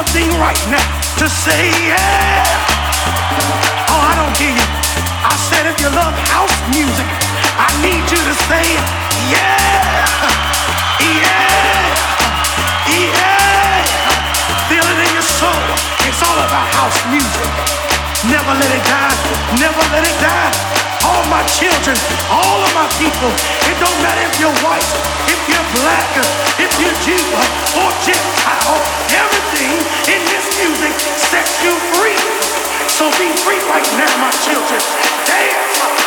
one thing right now to say yeah. Oh, I don't hear you. I said if you love house music, I need you to say yeah, yeah, yeah. Feel it in your soul. It's all about house music. Never let it die. Never let it die my children, all of my people. It don't matter if you're white, if you're black, if you're Jew or Gentile. Everything in this music sets you free. So be free right now, my children. Dance.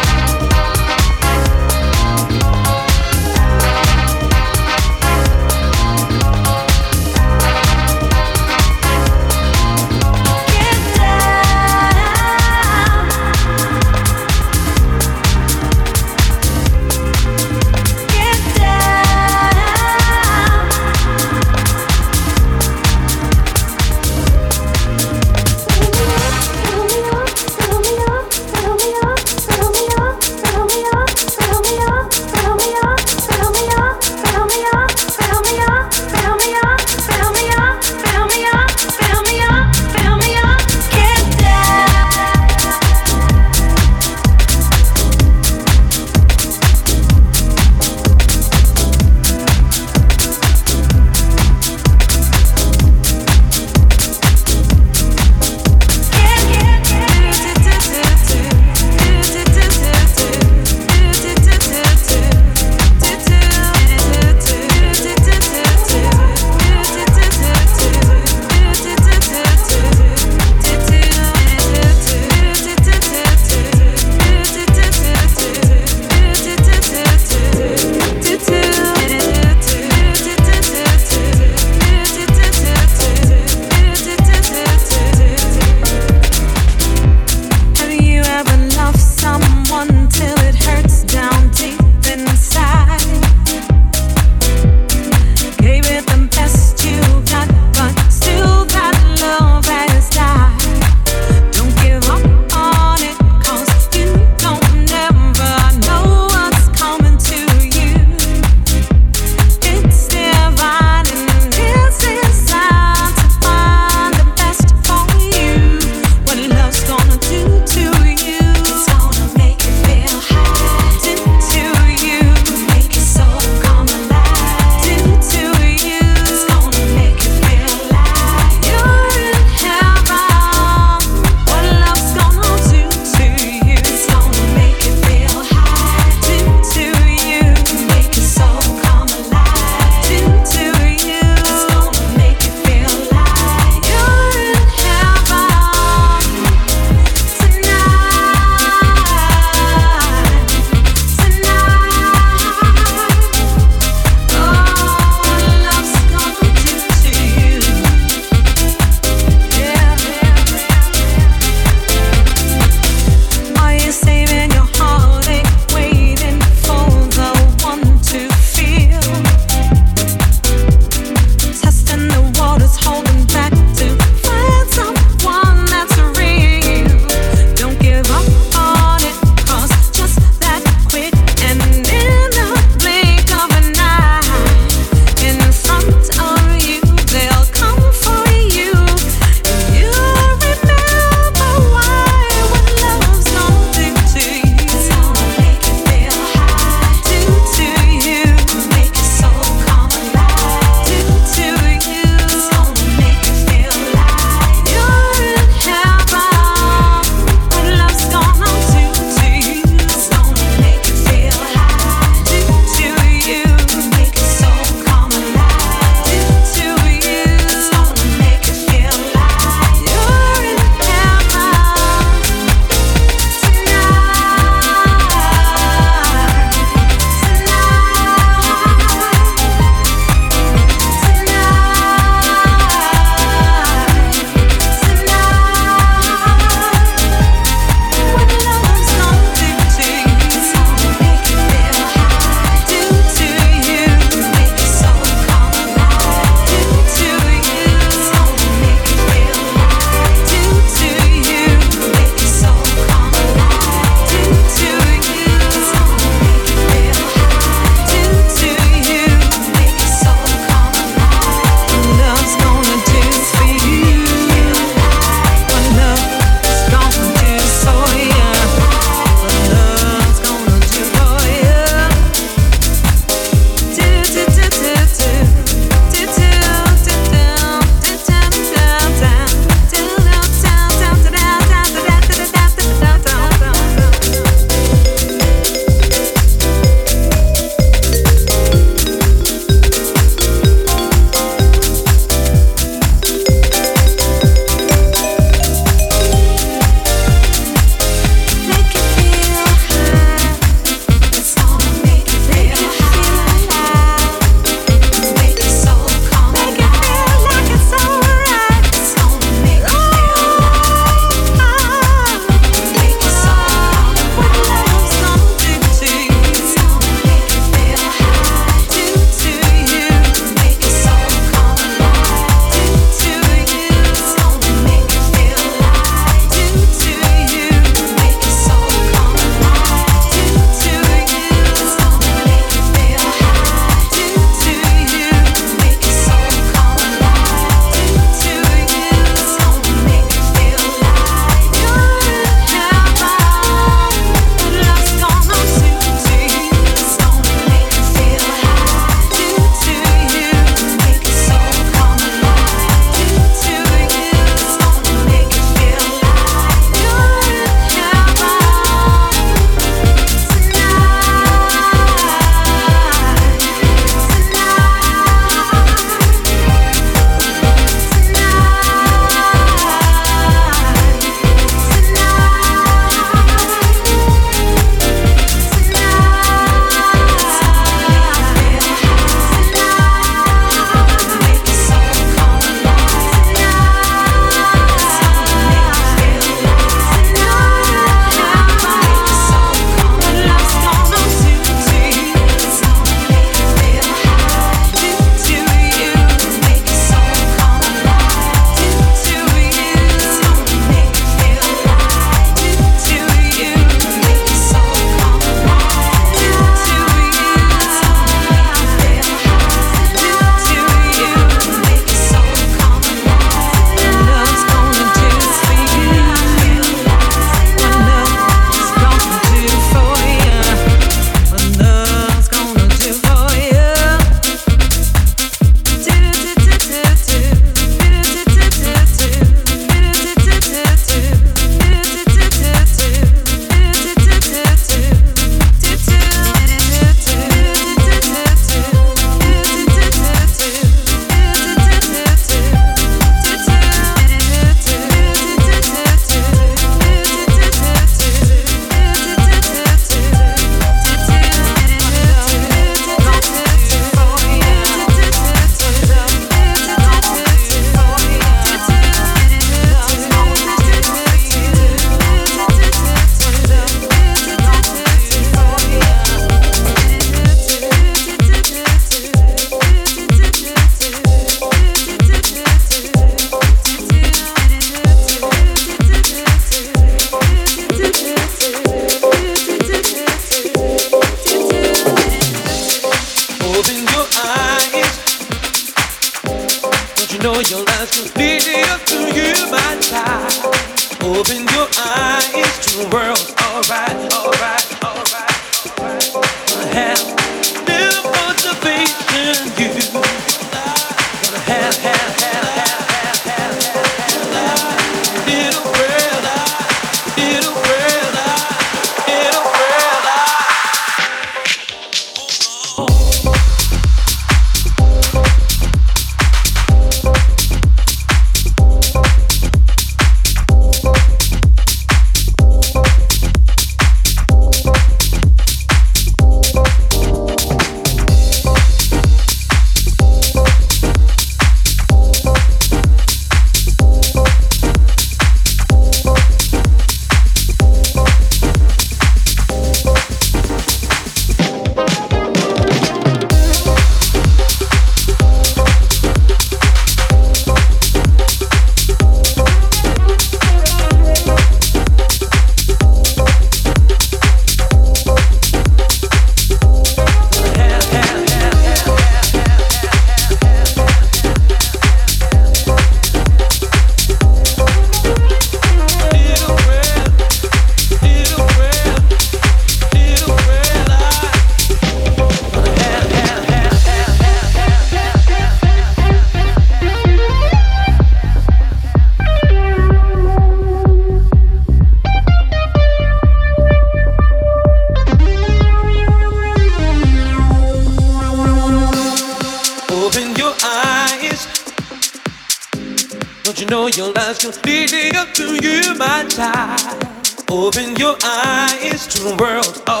just leading up to you, my child. Open your eyes to the world. Oh.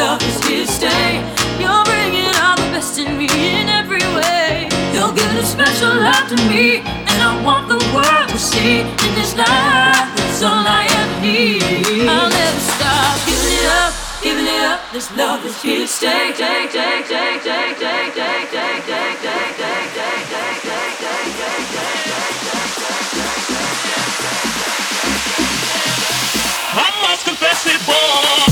love is here to stay. You're bringing out the best in me in every way. You're giving special love to me, and I want the world to see in this life. That's all I ever need. I'll never stop giving it up, giving it up. This love is here to stay. Take, take, take, take, take, take, take, take, take, take, take, take, take, take, take, take. I must confess it, boy.